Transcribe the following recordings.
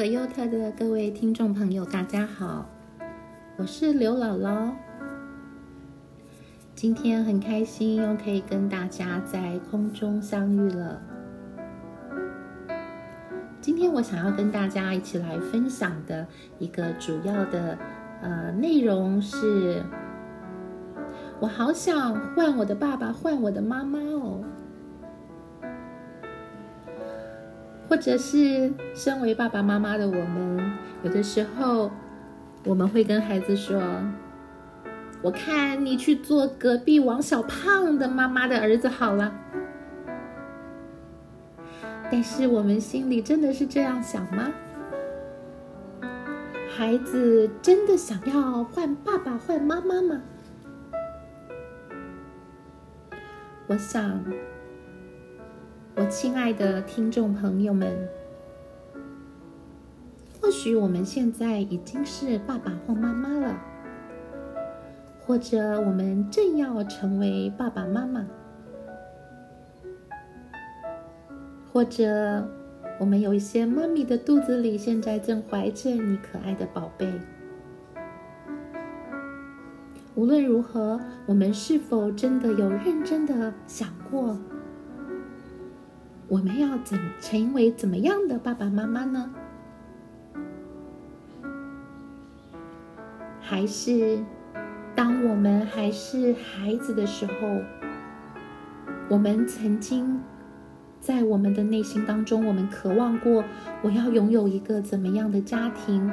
可优特的各位听众朋友，大家好，我是刘姥姥。今天很开心又可以跟大家在空中相遇了。今天我想要跟大家一起来分享的一个主要的呃内容是，我好想换我的爸爸，换我的妈妈哦。或者是身为爸爸妈妈的我们，有的时候我们会跟孩子说：“我看你去做隔壁王小胖的妈妈的儿子好了。”但是我们心里真的是这样想吗？孩子真的想要换爸爸换妈妈吗？我想。我亲爱的听众朋友们，或许我们现在已经是爸爸或妈妈了，或者我们正要成为爸爸妈妈，或者我们有一些妈咪的肚子里现在正怀着你可爱的宝贝。无论如何，我们是否真的有认真的想过？我们要怎成为怎么样的爸爸妈妈呢？还是当我们还是孩子的时候，我们曾经在我们的内心当中，我们渴望过我要拥有一个怎么样的家庭？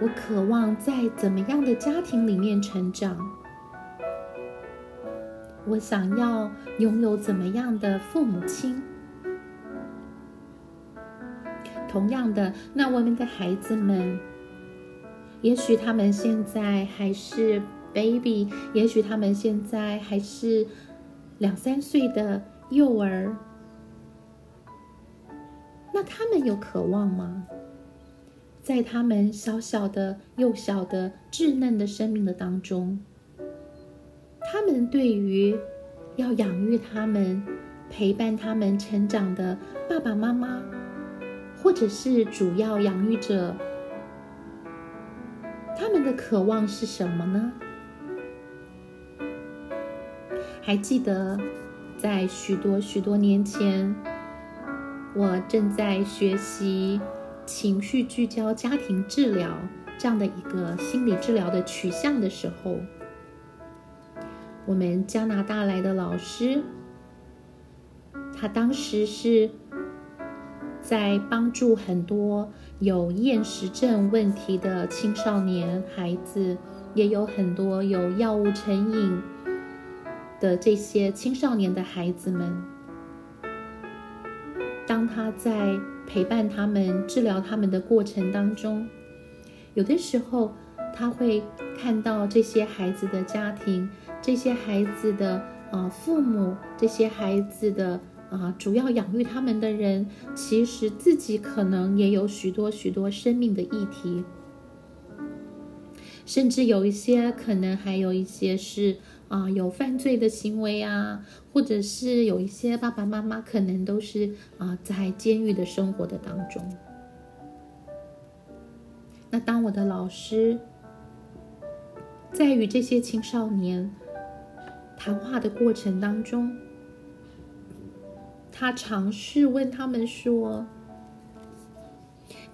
我渴望在怎么样的家庭里面成长？我想要拥有怎么样的父母亲？同样的，那我们的孩子们，也许他们现在还是 baby，也许他们现在还是两三岁的幼儿，那他们有渴望吗？在他们小小的、幼小的、稚嫩的生命的当中？他们对于要养育他们、陪伴他们成长的爸爸妈妈，或者是主要养育者，他们的渴望是什么呢？还记得在许多许多年前，我正在学习情绪聚焦家庭治疗这样的一个心理治疗的取向的时候。我们加拿大来的老师，他当时是在帮助很多有厌食症问题的青少年孩子，也有很多有药物成瘾的这些青少年的孩子们。当他在陪伴他们、治疗他们的过程当中，有的时候他会看到这些孩子的家庭。这些孩子的啊父母，这些孩子的啊主要养育他们的人，其实自己可能也有许多许多生命的议题，甚至有一些可能还有一些是啊有犯罪的行为啊，或者是有一些爸爸妈妈可能都是啊在监狱的生活的当中。那当我的老师在与这些青少年。谈话的过程当中，他尝试问他们说：“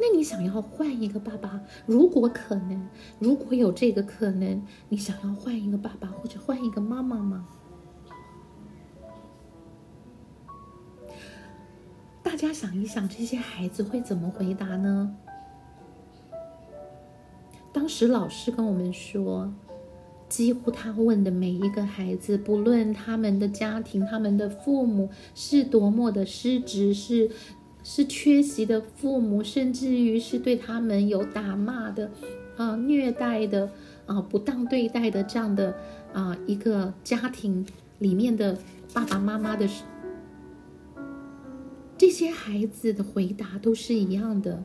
那你想要换一个爸爸？如果可能，如果有这个可能，你想要换一个爸爸或者换一个妈妈吗？”大家想一想，这些孩子会怎么回答呢？当时老师跟我们说。几乎他问的每一个孩子，不论他们的家庭、他们的父母是多么的失职，是是缺席的父母，甚至于是对他们有打骂的、啊虐待的、啊不当对待的这样的啊一个家庭里面的爸爸妈妈的，这些孩子的回答都是一样的，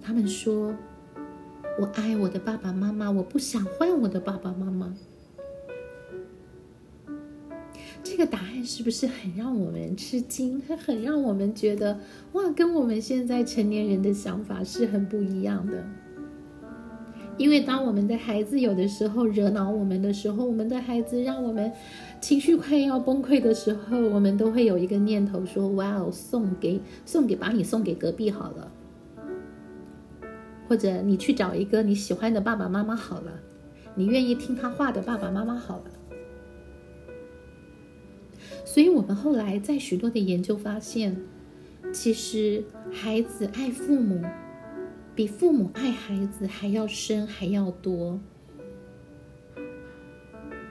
他们说。我爱我的爸爸妈妈，我不想换我的爸爸妈妈。这个答案是不是很让我们吃惊？它很让我们觉得哇，跟我们现在成年人的想法是很不一样的。因为当我们的孩子有的时候惹恼我们的时候，我们的孩子让我们情绪快要崩溃的时候，我们都会有一个念头说：“哇哦，送给送给，把你送给隔壁好了，或者你去找一个你喜欢的爸爸妈妈好了，你愿意听他话的爸爸妈妈好了。”所以，我们后来在许多的研究发现，其实孩子爱父母。比父母爱孩子还要深，还要多。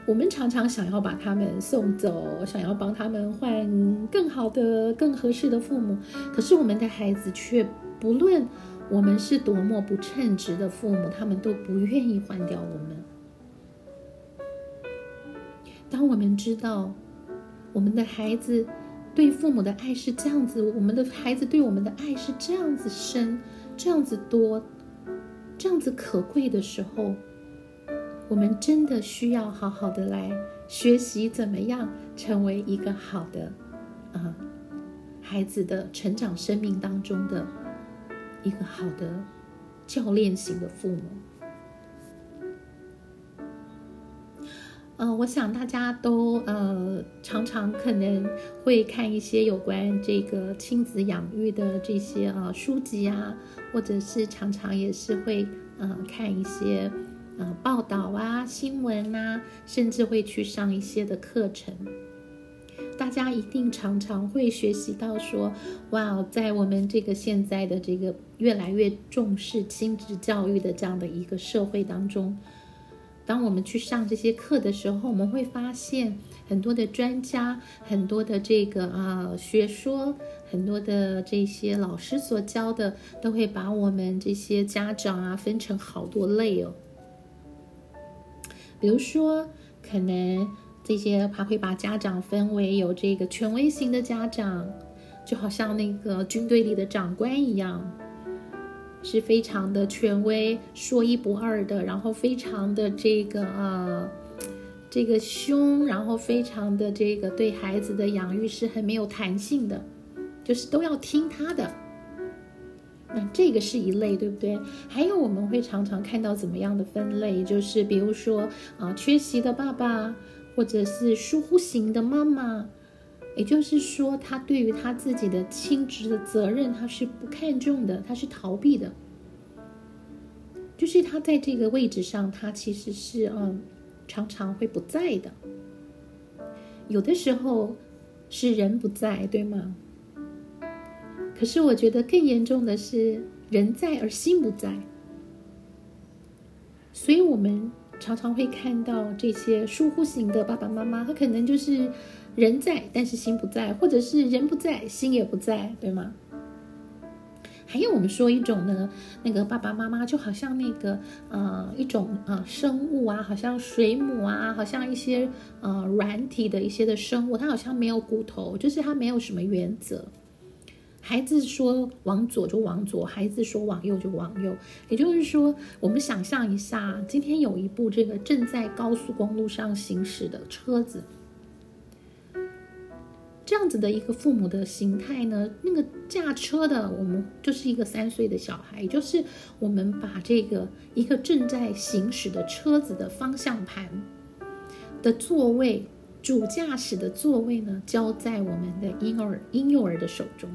我们常常想要把他们送走，想要帮他们换更好的、更合适的父母，可是我们的孩子却不论我们是多么不称职的父母，他们都不愿意换掉我们。当我们知道我们的孩子对父母的爱是这样子，我们的孩子对我们的爱是这样子深。这样子多，这样子可贵的时候，我们真的需要好好的来学习怎么样成为一个好的，啊，孩子的成长生命当中的一个好的教练型的父母。嗯，我想大家都呃常常可能会看一些有关这个亲子养育的这些啊书籍啊，或者是常常也是会呃看一些呃报道啊、新闻啊，甚至会去上一些的课程。大家一定常常会学习到说，哇，在我们这个现在的这个越来越重视亲子教育的这样的一个社会当中。当我们去上这些课的时候，我们会发现很多的专家、很多的这个啊学说、很多的这些老师所教的，都会把我们这些家长啊分成好多类哦。比如说，可能这些还会把家长分为有这个权威型的家长，就好像那个军队里的长官一样。是非常的权威，说一不二的，然后非常的这个啊，这个凶，然后非常的这个对孩子的养育是很没有弹性的，就是都要听他的。那这个是一类，对不对？还有我们会常常看到怎么样的分类，就是比如说啊，缺席的爸爸，或者是疏忽型的妈妈。也就是说，他对于他自己的亲职的责任，他是不看重的，他是逃避的。就是他在这个位置上，他其实是嗯，常常会不在的。有的时候是人不在，对吗？可是我觉得更严重的是人在而心不在。所以我们常常会看到这些疏忽型的爸爸妈妈，他可能就是。人在，但是心不在，或者是人不在，心也不在，对吗？还有我们说一种呢，那个爸爸妈妈就好像那个呃一种啊生物啊，好像水母啊，好像一些呃软体的一些的生物，它好像没有骨头，就是它没有什么原则。孩子说往左就往左，孩子说往右就往右。也就是说，我们想象一下，今天有一部这个正在高速公路上行驶的车子。这样子的一个父母的形态呢，那个驾车的我们就是一个三岁的小孩，就是我们把这个一个正在行驶的车子的方向盘的座位，主驾驶的座位呢，交在我们的婴儿婴幼儿的手中，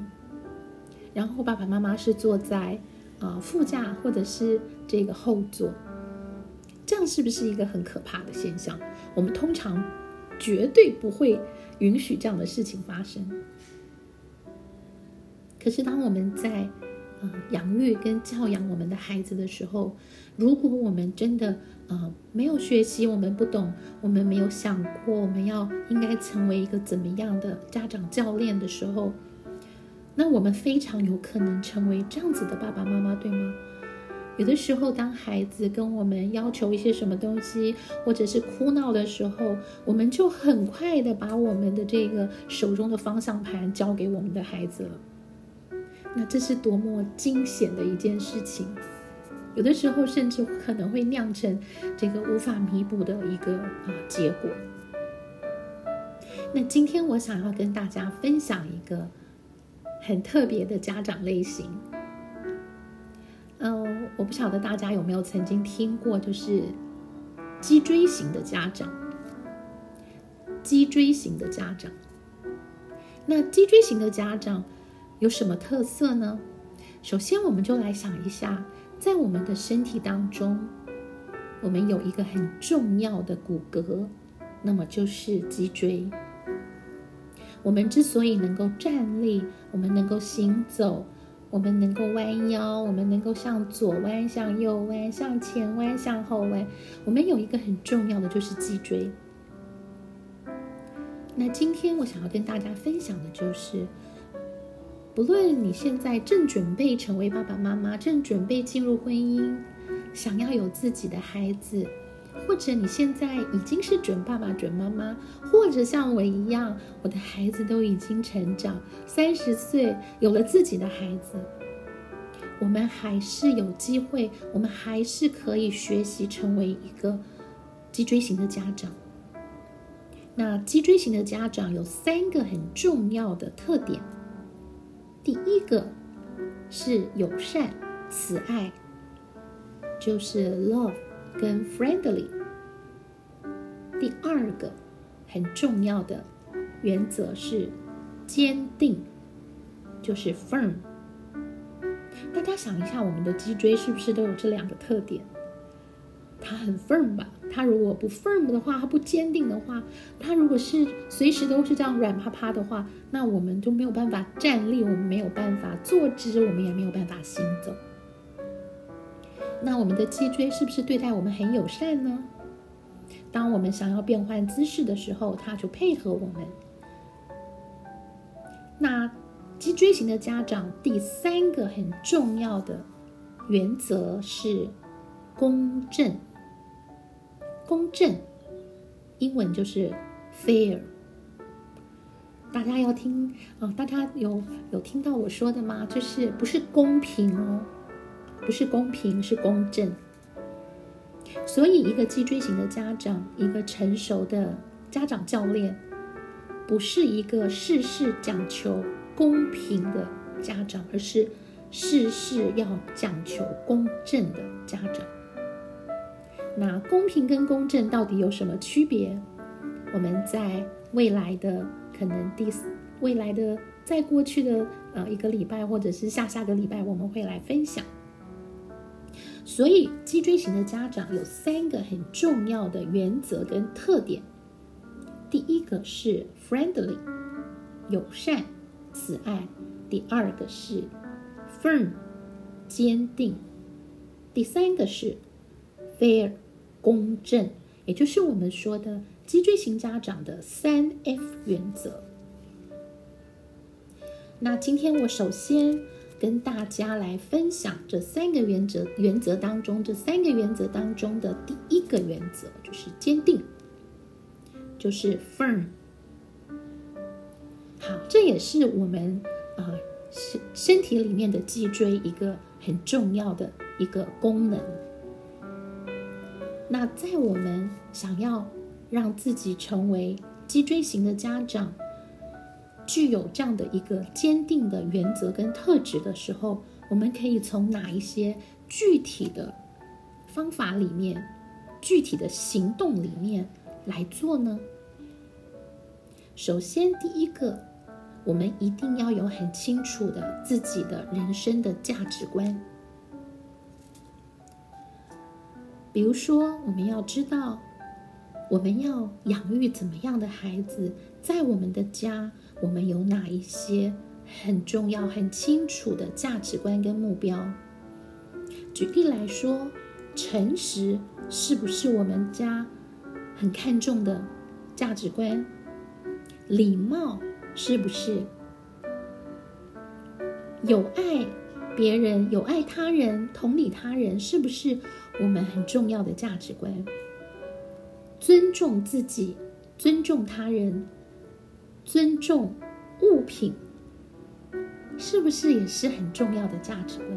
然后爸爸妈妈是坐在啊副驾或者是这个后座，这样是不是一个很可怕的现象？我们通常绝对不会。允许这样的事情发生。可是，当我们在呃养育跟教养我们的孩子的时候，如果我们真的呃没有学习，我们不懂，我们没有想过我们要应该成为一个怎么样的家长教练的时候，那我们非常有可能成为这样子的爸爸妈妈，对吗？有的时候，当孩子跟我们要求一些什么东西，或者是哭闹的时候，我们就很快的把我们的这个手中的方向盘交给我们的孩子了。那这是多么惊险的一件事情！有的时候，甚至可能会酿成这个无法弥补的一个啊结果。那今天我想要跟大家分享一个很特别的家长类型。嗯，我不晓得大家有没有曾经听过，就是脊椎型的家长。脊椎型的家长，那脊椎型的家长有什么特色呢？首先，我们就来想一下，在我们的身体当中，我们有一个很重要的骨骼，那么就是脊椎。我们之所以能够站立，我们能够行走。我们能够弯腰，我们能够向左弯、向右弯、向前弯、向后弯。我们有一个很重要的，就是脊椎。那今天我想要跟大家分享的就是，不论你现在正准备成为爸爸妈妈，正准备进入婚姻，想要有自己的孩子。或者你现在已经是准爸爸、准妈妈，或者像我一样，我的孩子都已经成长，三十岁有了自己的孩子，我们还是有机会，我们还是可以学习成为一个脊椎型的家长。那脊椎型的家长有三个很重要的特点，第一个是友善、慈爱，就是 love。跟 friendly，第二个很重要的原则是坚定，就是 firm。大家想一下，我们的脊椎是不是都有这两个特点？它很 firm 吧？它如果不 firm 的话，它不坚定的话，它如果是随时都是这样软趴趴的话，那我们就没有办法站立，我们没有办法坐直，我们也没有办法行走。那我们的脊椎是不是对待我们很友善呢？当我们想要变换姿势的时候，它就配合我们。那脊椎型的家长第三个很重要的原则是公正。公正，英文就是 fair。大家要听啊！大家有有听到我说的吗？就是不是公平哦。不是公平，是公正。所以，一个脊椎型的家长，一个成熟的家长教练，不是一个事事讲求公平的家长，而是事事要讲求公正的家长。那公平跟公正到底有什么区别？我们在未来的可能第未来的在过去的呃一个礼拜，或者是下下个礼拜，我们会来分享。所以，脊椎型的家长有三个很重要的原则跟特点。第一个是 friendly，友善、慈爱；第二个是 firm，坚定；第三个是 fair，公正。也就是我们说的脊椎型家长的三 F 原则。那今天我首先。跟大家来分享这三个原则，原则当中这三个原则当中的第一个原则就是坚定，就是 firm。好，这也是我们啊身身体里面的脊椎一个很重要的一个功能。那在我们想要让自己成为脊椎型的家长。具有这样的一个坚定的原则跟特质的时候，我们可以从哪一些具体的方法里面、具体的行动里面来做呢？首先，第一个，我们一定要有很清楚的自己的人生的价值观。比如说，我们要知道，我们要养育怎么样的孩子，在我们的家。我们有哪一些很重要、很清楚的价值观跟目标？举例来说，诚实是不是我们家很看重的价值观？礼貌是不是？有爱别人、有爱他人、同理他人，是不是我们很重要的价值观？尊重自己，尊重他人。尊重物品，是不是也是很重要的价值观？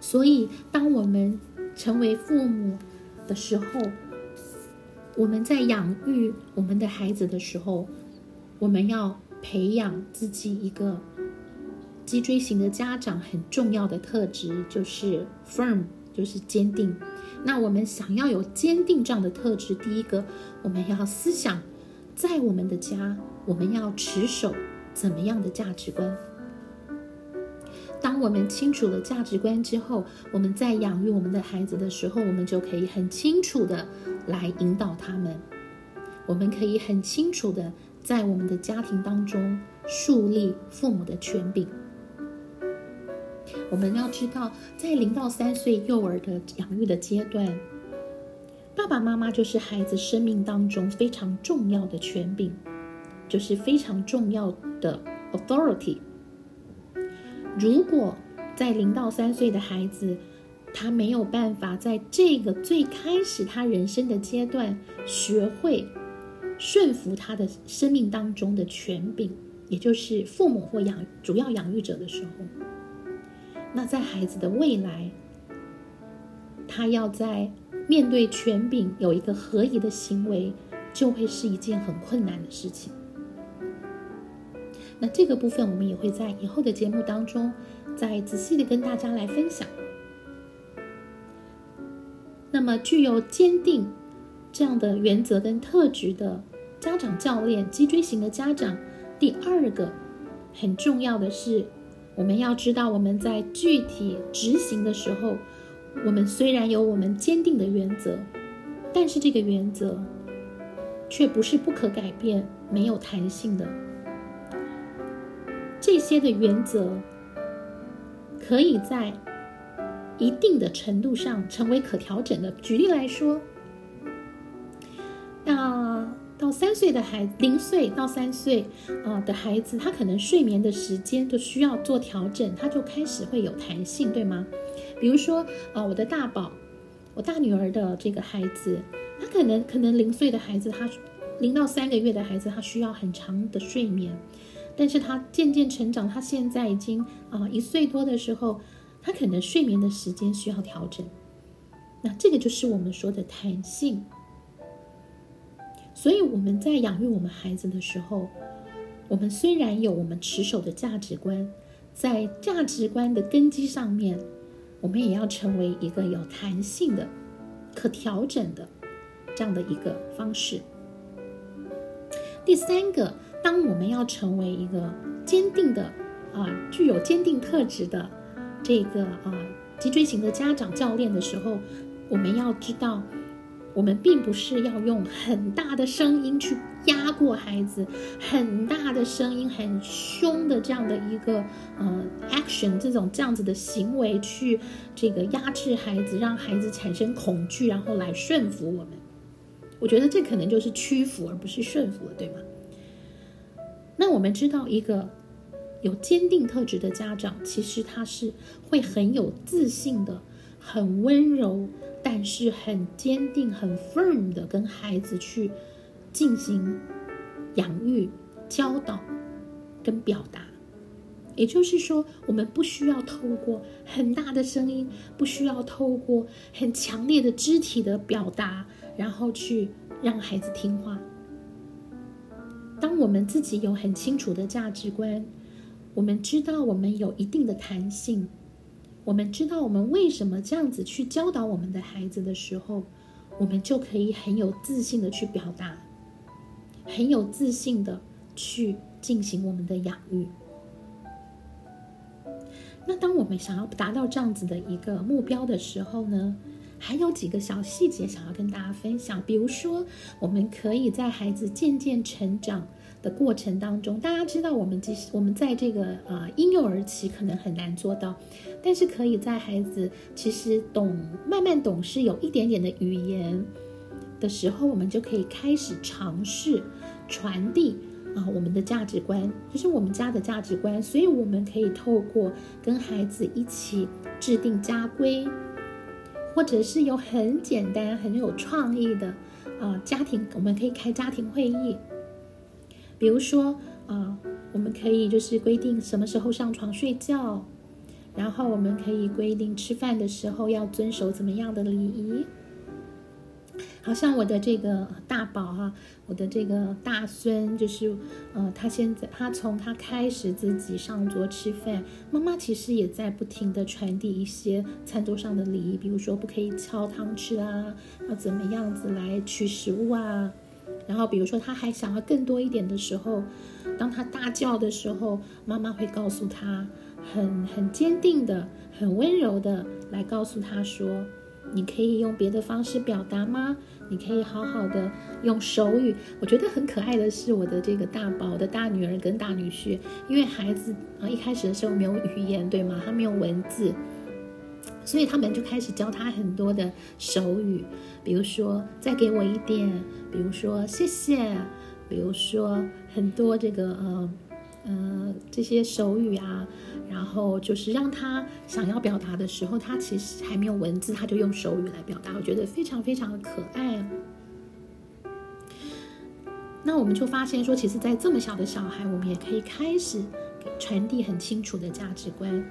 所以，当我们成为父母的时候，我们在养育我们的孩子的时候，我们要培养自己一个脊椎型的家长很重要的特质，就是 firm，就是坚定。那我们想要有坚定这样的特质，第一个，我们要思想，在我们的家，我们要持守怎么样的价值观？当我们清楚了价值观之后，我们在养育我们的孩子的时候，我们就可以很清楚的来引导他们。我们可以很清楚的在我们的家庭当中树立父母的权柄。我们要知道，在零到三岁幼儿的养育的阶段，爸爸妈妈就是孩子生命当中非常重要的权柄，就是非常重要的 authority。如果在零到三岁的孩子，他没有办法在这个最开始他人生的阶段学会顺服他的生命当中的权柄，也就是父母或养主要养育者的时候。那在孩子的未来，他要在面对权柄有一个合宜的行为，就会是一件很困难的事情。那这个部分我们也会在以后的节目当中再仔细的跟大家来分享。那么具有坚定这样的原则跟特质的家长教练，脊椎型的家长，第二个很重要的是。我们要知道，我们在具体执行的时候，我们虽然有我们坚定的原则，但是这个原则却不是不可改变、没有弹性的。这些的原则可以在一定的程度上成为可调整的。举例来说，那。到三岁的孩，零岁到三岁啊的孩子，他可能睡眠的时间都需要做调整，他就开始会有弹性，对吗？比如说啊，我的大宝，我大女儿的这个孩子，他可能可能零岁的孩子，他零到三个月的孩子，他需要很长的睡眠，但是他渐渐成长，他现在已经啊一岁多的时候，他可能睡眠的时间需要调整，那这个就是我们说的弹性。所以我们在养育我们孩子的时候，我们虽然有我们持守的价值观，在价值观的根基上面，我们也要成为一个有弹性的、可调整的这样的一个方式。第三个，当我们要成为一个坚定的啊，具有坚定特质的这个啊脊椎型的家长教练的时候，我们要知道。我们并不是要用很大的声音去压过孩子，很大的声音、很凶的这样的一个呃 action，这种这样子的行为去这个压制孩子，让孩子产生恐惧，然后来顺服我们。我觉得这可能就是屈服，而不是顺服了，对吗？那我们知道，一个有坚定特质的家长，其实他是会很有自信的，很温柔。但是很坚定、很 firm 的跟孩子去进行养育、教导跟表达，也就是说，我们不需要透过很大的声音，不需要透过很强烈的肢体的表达，然后去让孩子听话。当我们自己有很清楚的价值观，我们知道我们有一定的弹性。我们知道我们为什么这样子去教导我们的孩子的时候，我们就可以很有自信的去表达，很有自信的去进行我们的养育。那当我们想要达到这样子的一个目标的时候呢，还有几个小细节想要跟大家分享。比如说，我们可以在孩子渐渐成长。的过程当中，大家知道，我们即使我们在这个呃婴幼儿期可能很难做到，但是可以在孩子其实懂慢慢懂事，有一点点的语言的时候，我们就可以开始尝试传递啊我们的价值观，就是我们家的价值观。所以我们可以透过跟孩子一起制定家规，或者是有很简单很有创意的啊家庭，我们可以开家庭会议。比如说啊，我们可以就是规定什么时候上床睡觉，然后我们可以规定吃饭的时候要遵守怎么样的礼仪，好像我的这个大宝哈，我的这个大孙，就是呃，他现在他从他开始自己上桌吃饭，妈妈其实也在不停的传递一些餐桌上的礼仪，比如说不可以敲汤匙啊，要怎么样子来取食物啊。然后比如说他还想要更多一点的时候，当他大叫的时候，妈妈会告诉他，很很坚定的、很温柔的来告诉他说。你可以用别的方式表达吗？你可以好好的用手语。我觉得很可爱的是我的这个大宝的大女儿跟大女婿，因为孩子啊一开始的时候没有语言，对吗？他没有文字，所以他们就开始教他很多的手语，比如说再给我一点，比如说谢谢，比如说很多这个呃呃这些手语啊。然后就是让他想要表达的时候，他其实还没有文字，他就用手语来表达，我觉得非常非常的可爱。那我们就发现说，其实，在这么小的小孩，我们也可以开始传递很清楚的价值观。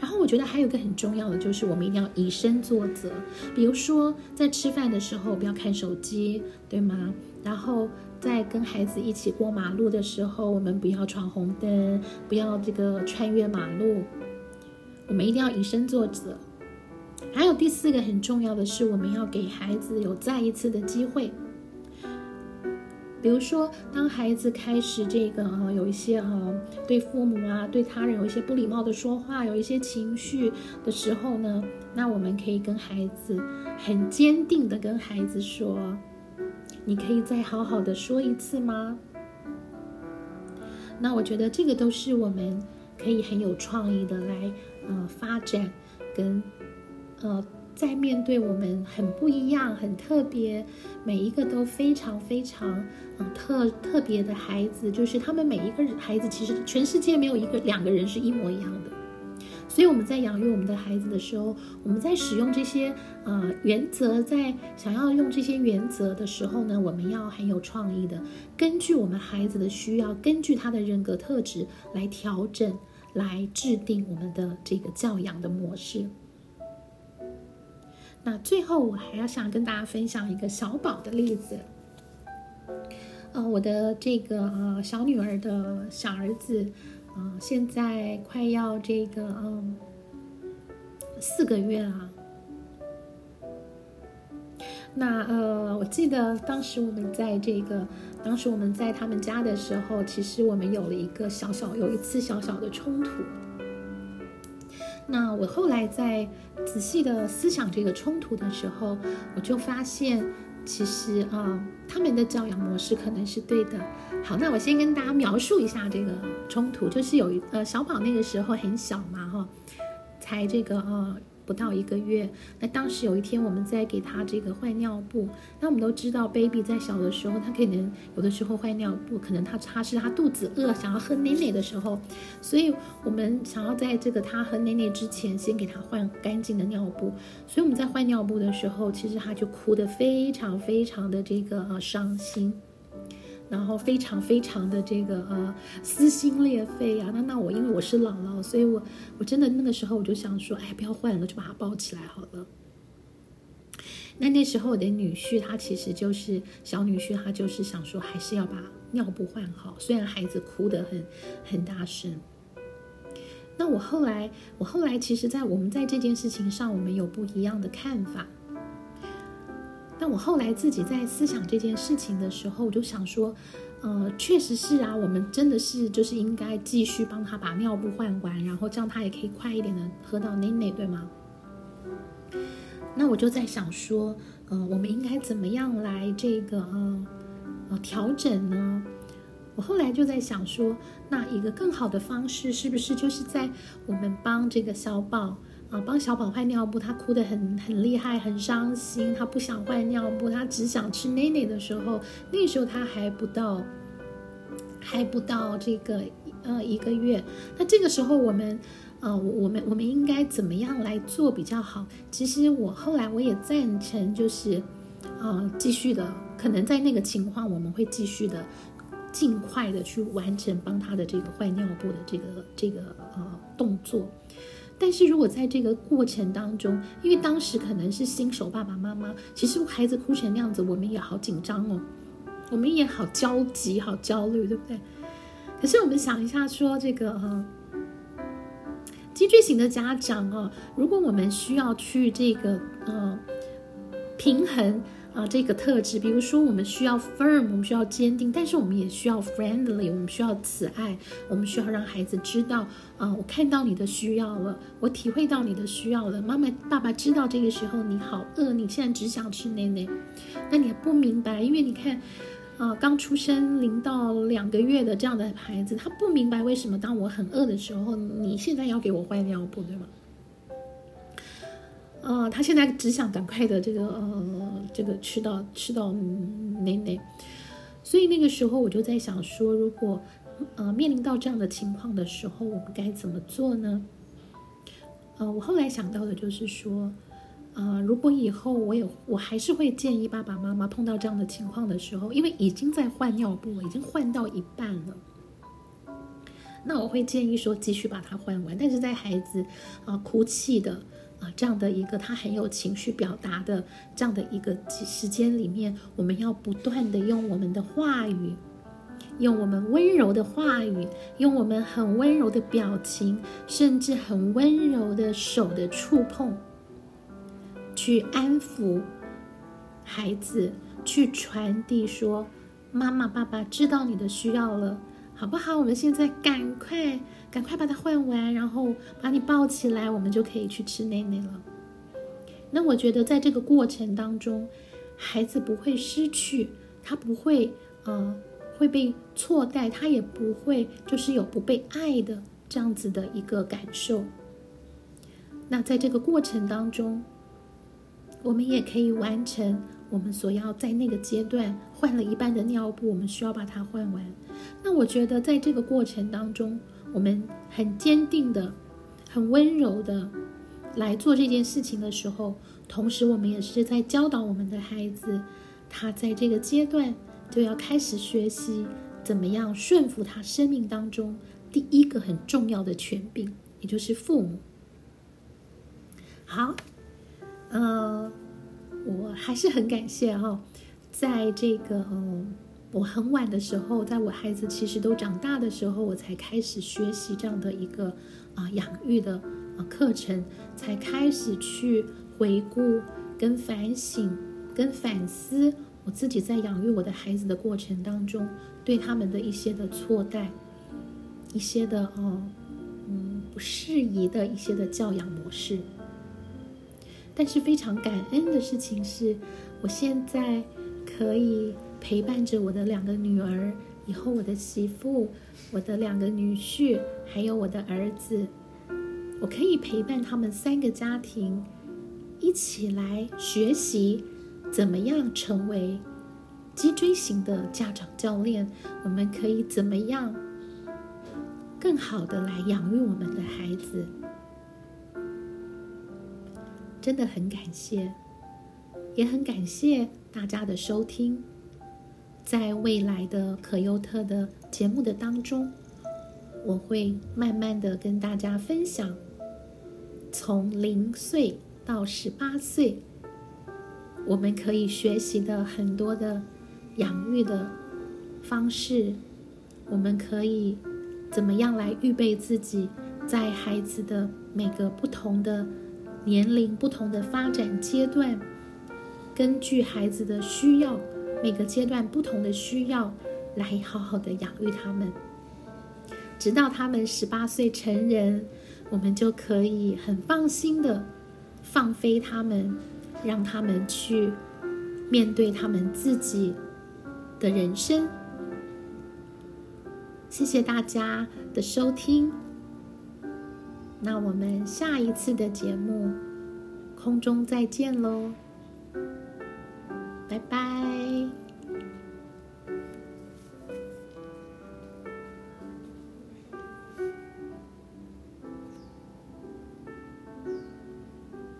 然后，我觉得还有个很重要的，就是我们一定要以身作则。比如说，在吃饭的时候不要看手机，对吗？然后。在跟孩子一起过马路的时候，我们不要闯红灯，不要这个穿越马路，我们一定要以身作则。还有第四个很重要的是，我们要给孩子有再一次的机会。比如说，当孩子开始这个啊，有一些啊对父母啊、对他人有一些不礼貌的说话，有一些情绪的时候呢，那我们可以跟孩子很坚定的跟孩子说。你可以再好好的说一次吗？那我觉得这个都是我们可以很有创意的来呃发展，跟呃在面对我们很不一样、很特别，每一个都非常非常嗯特特别的孩子，就是他们每一个孩子，其实全世界没有一个两个人是一模一样的。所以我们在养育我们的孩子的时候，我们在使用这些呃原则，在想要用这些原则的时候呢，我们要很有创意的，根据我们孩子的需要，根据他的人格特质来调整，来制定我们的这个教养的模式。那最后，我还要想跟大家分享一个小宝的例子。呃，我的这个呃小女儿的小儿子。呃，现在快要这个嗯四个月了。那呃，我记得当时我们在这个，当时我们在他们家的时候，其实我们有了一个小小有一次小小的冲突。那我后来在仔细的思想这个冲突的时候，我就发现。其实啊，他们的教养模式可能是对的。好，那我先跟大家描述一下这个冲突，就是有一呃小宝那个时候很小嘛，哈，才这个呃。不到一个月，那当时有一天我们在给他这个换尿布，那我们都知道，baby 在小的时候，他可能有的时候换尿布，可能他他是他肚子饿，想要喝奶奶的时候，所以我们想要在这个他喝奶奶之前，先给他换干净的尿布，所以我们在换尿布的时候，其实他就哭得非常非常的这个呃伤心。然后非常非常的这个呃撕心裂肺啊，那那我因为我是姥姥，所以我我真的那个时候我就想说，哎，不要换了，就把它抱起来好了。那那时候我的女婿他其实就是小女婿，他就是想说还是要把尿布换好，虽然孩子哭得很很大声。那我后来我后来其实，在我们在这件事情上，我们有不一样的看法。但我后来自己在思想这件事情的时候，我就想说，呃，确实是啊，我们真的是就是应该继续帮他把尿布换完，然后这样他也可以快一点的喝到奶奶，对吗？那我就在想说，呃，我们应该怎么样来这个呃呃调整呢？我后来就在想说，那一个更好的方式是不是就是在我们帮这个小宝。啊，帮小宝换尿布，他哭得很很厉害，很伤心，他不想换尿布，他只想吃奶奶的时候，那时候他还不到，还不到这个呃一个月。那这个时候我们，呃，我们我们应该怎么样来做比较好？其实我后来我也赞成，就是啊，继续的，可能在那个情况，我们会继续的，尽快的去完成帮他的这个换尿布的这个这个呃动作。但是如果在这个过程当中，因为当时可能是新手爸爸妈妈，其实孩子哭成那样子，我们也好紧张哦，我们也好焦急、好焦虑，对不对？可是我们想一下，说这个呃，脊椎型的家长哦，如果我们需要去这个呃平衡。啊，这个特质，比如说，我们需要 firm，我们需要坚定，但是我们也需要 friendly，我们需要慈爱，我们需要让孩子知道，啊，我看到你的需要了，我体会到你的需要了。妈妈、爸爸知道这个时候你好饿，你现在只想吃奶奶，那你不明白，因为你看，啊，刚出生零到两个月的这样的孩子，他不明白为什么当我很饿的时候，你现在要给我换尿布，对吗？呃，他现在只想赶快的这个呃，这个吃到吃到奶奶，所以那个时候我就在想说，如果呃面临到这样的情况的时候，我们该怎么做呢？呃，我后来想到的就是说，呃，如果以后我也我还是会建议爸爸妈妈碰到这样的情况的时候，因为已经在换尿布了，已经换到一半了，那我会建议说继续把它换完，但是在孩子啊哭泣的。这样的一个他很有情绪表达的这样的一个时间里面，我们要不断的用我们的话语，用我们温柔的话语，用我们很温柔的表情，甚至很温柔的手的触碰，去安抚孩子，去传递说：“妈妈、爸爸知道你的需要了，好不好？我们现在赶快。”赶快把它换完，然后把你抱起来，我们就可以去吃奶奶了。那我觉得在这个过程当中，孩子不会失去，他不会呃会被错待，他也不会就是有不被爱的这样子的一个感受。那在这个过程当中，我们也可以完成我们所要在那个阶段换了一半的尿布，我们需要把它换完。那我觉得在这个过程当中，我们很坚定的、很温柔的来做这件事情的时候，同时我们也是在教导我们的孩子，他在这个阶段就要开始学习怎么样顺服他生命当中第一个很重要的权柄，也就是父母。好，呃，我还是很感谢哈，在这个嗯。我很晚的时候，在我孩子其实都长大的时候，我才开始学习这样的一个啊养育的啊课程，才开始去回顾、跟反省、跟反思我自己在养育我的孩子的过程当中，对他们的一些的错待，一些的哦嗯不适宜的一些的教养模式。但是非常感恩的事情是，我现在可以。陪伴着我的两个女儿，以后我的媳妇，我的两个女婿，还有我的儿子，我可以陪伴他们三个家庭，一起来学习怎么样成为脊椎型的家长教练。我们可以怎么样更好的来养育我们的孩子？真的很感谢，也很感谢大家的收听。在未来的可优特的节目的当中，我会慢慢的跟大家分享，从零岁到十八岁，我们可以学习的很多的养育的方式，我们可以怎么样来预备自己，在孩子的每个不同的年龄、不同的发展阶段，根据孩子的需要。每个阶段不同的需要，来好好的养育他们，直到他们十八岁成人，我们就可以很放心的放飞他们，让他们去面对他们自己的人生。谢谢大家的收听，那我们下一次的节目空中再见喽。拜拜。